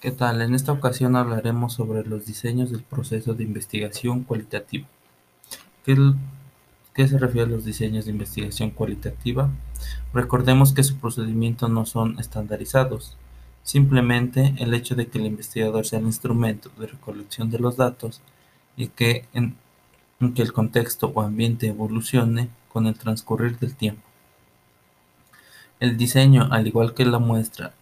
¿Qué tal? En esta ocasión hablaremos sobre los diseños del proceso de investigación cualitativa. ¿Qué, se refiere a los diseños de investigación cualitativa? Recordemos que sus procedimientos no son estandarizados. Simplemente el hecho de que el investigador sea el instrumento de recolección de los datos y que el contexto o ambiente evolucione con el transcurrir del tiempo. El diseño, al igual que la muestra,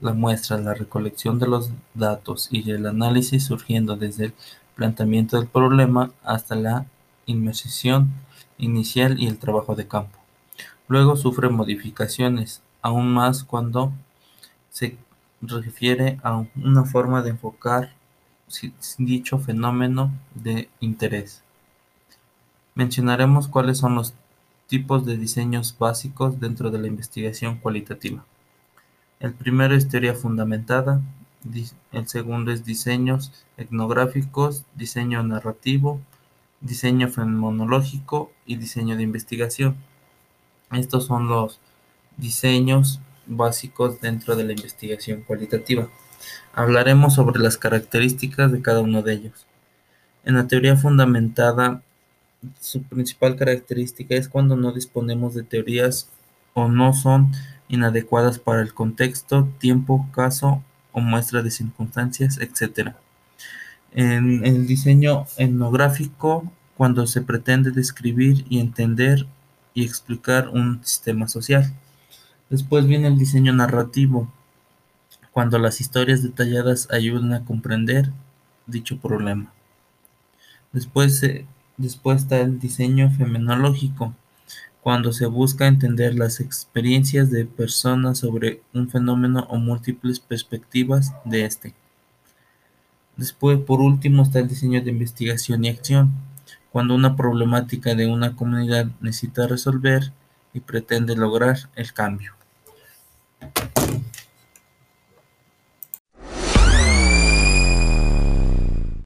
la muestra, la recolección de los datos y el análisis surgiendo desde el planteamiento del problema hasta la inmersión inicial y el trabajo de campo. Luego sufre modificaciones, aún más cuando se refiere a una forma de enfocar dicho fenómeno de interés. Mencionaremos cuáles son los tipos de diseños básicos dentro de la investigación cualitativa. El primero es teoría fundamentada, el segundo es diseños etnográficos, diseño narrativo, diseño fenomenológico y diseño de investigación. Estos son los diseños básicos dentro de la investigación cualitativa. Hablaremos sobre las características de cada uno de ellos. En la teoría fundamentada, su principal característica es cuando no disponemos de teorías o no son inadecuadas para el contexto, tiempo, caso o muestra de circunstancias, etc. En el diseño etnográfico, cuando se pretende describir y entender y explicar un sistema social. Después viene el diseño narrativo, cuando las historias detalladas ayudan a comprender dicho problema. Después, después está el diseño fenomenológico, cuando se busca entender las experiencias de personas sobre un fenómeno o múltiples perspectivas de este. Después, por último, está el diseño de investigación y acción, cuando una problemática de una comunidad necesita resolver y pretende lograr el cambio.